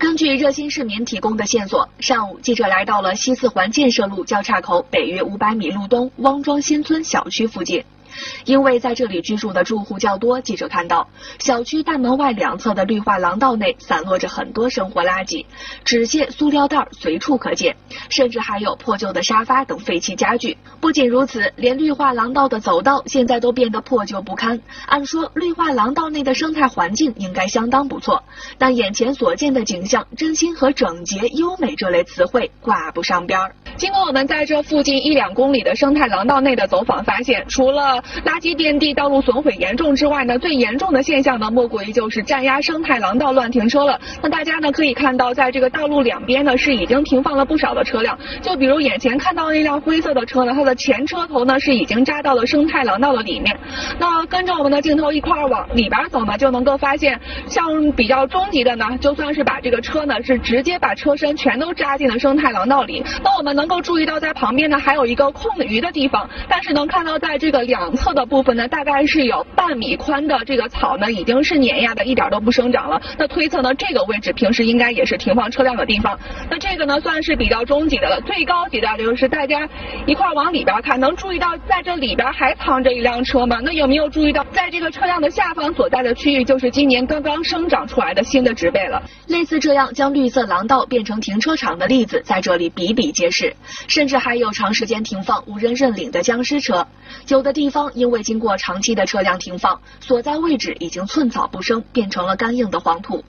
根据热心市民提供的线索，上午记者来到了西四环建设路交叉口北约五百米路东汪庄新村小区附近。因为在这里居住的住户较多，记者看到小区大门外两侧的绿化廊道内散落着很多生活垃圾，纸屑、塑料袋随处可见，甚至还有破旧的沙发等废弃家具。不仅如此，连绿化廊道的走道现在都变得破旧不堪。按说绿化廊道内的生态环境应该相当不错，但眼前所见的景象，真心和整洁、优美这类词汇挂不上边儿。经过我们在这附近一两公里的生态廊道内的走访，发现除了垃圾遍地、道路损毁严重之外呢，最严重的现象呢，莫过于就是占压生态廊道、乱停车了。那大家呢可以看到，在这个道路两边呢是已经停放了不少的车辆。就比如眼前看到那辆灰色的车呢，它的前车头呢是已经扎到了生态廊道的里面。那跟着我们的镜头一块儿往里边走呢，就能够发现，像比较终极的呢，就算是把这个车呢是直接把车身全都扎进了生态廊道里。那我们能够注意到，在旁边呢还有一个空余的地方，但是能看到在这个两侧的部分呢，大概是有半米宽的这个草呢，已经是碾压的，一点都不生长了。那推测呢，这个位置平时应该也是停放车辆的地方。那这个呢，算是比较中级的了。最高级的就是大家一块往里边看，能注意到在这里边还藏着一辆车吗？那有没有注意到，在这个车辆的下方所在的区域，就是今年刚刚生长出来的新的植被了？类似这样将绿色廊道变成停车场的例子，在这里比比皆是，甚至还有长时间停放无人认领的僵尸车。有的地方因为经过长期的车辆停放，所在位置已经寸草不生，变成了干硬的黄土。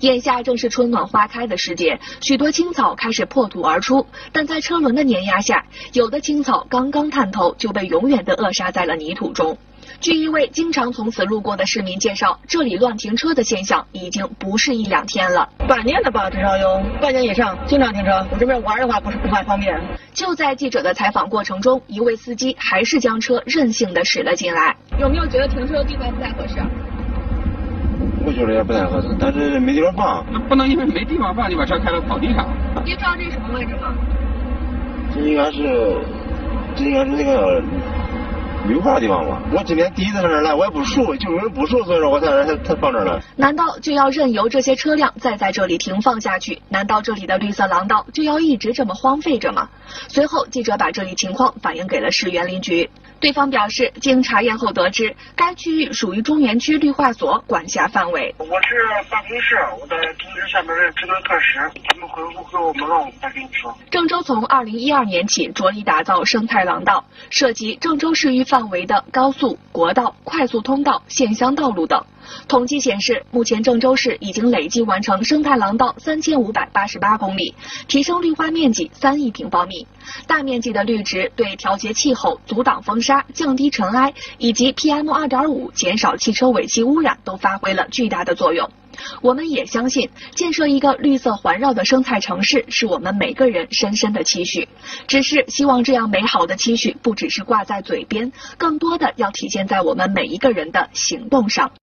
眼下正是春暖花开的时节，许多青草开始破土而出，但在车轮的碾压下，有的青草刚刚探头就被永远的扼杀在了泥土中。据一位经常从此路过的市民介绍，这里乱停车的现象已经不是一两天了，半年了吧，至少有半年以上，经常停车。我这边玩的话不是不太方便。就在记者的采访过程中，一位司机还是将车任性的驶了进来。有没有觉得停车的地方不太合适？我觉得也不太合适，但是没地方放。那不能因为没地方放就把车开到草地上。您知道这是什么位置吗？这应该是，这应该是那个绿化地方吧？我今天第一次上这儿来，我也不熟，就因为不熟，所以说我才才才放这儿来。难道就要任由这些车辆再在这里停放下去？难道这里的绿色廊道就要一直这么荒废着吗？随后，记者把这里情况反映给了市园林局。对方表示，经查验后得知，该区域属于中原区绿化所管辖范围。我是办公室，我在同事下面的职能特使，他们回复给我们了，我再跟你说。郑州从二零一二年起着力打造生态廊道，涉及郑州市域范围的高速、国道、快速通道、县乡道路等。统计显示，目前郑州市已经累计完成生态廊道三千五百八十八公里，提升绿化面积三亿平方米。大面积的绿植对调节气候、阻挡风沙、降低尘埃以及 PM 二点五减少汽车尾气污染都发挥了巨大的作用。我们也相信，建设一个绿色环绕的生态城市是我们每个人深深的期许。只是希望这样美好的期许不只是挂在嘴边，更多的要体现在我们每一个人的行动上。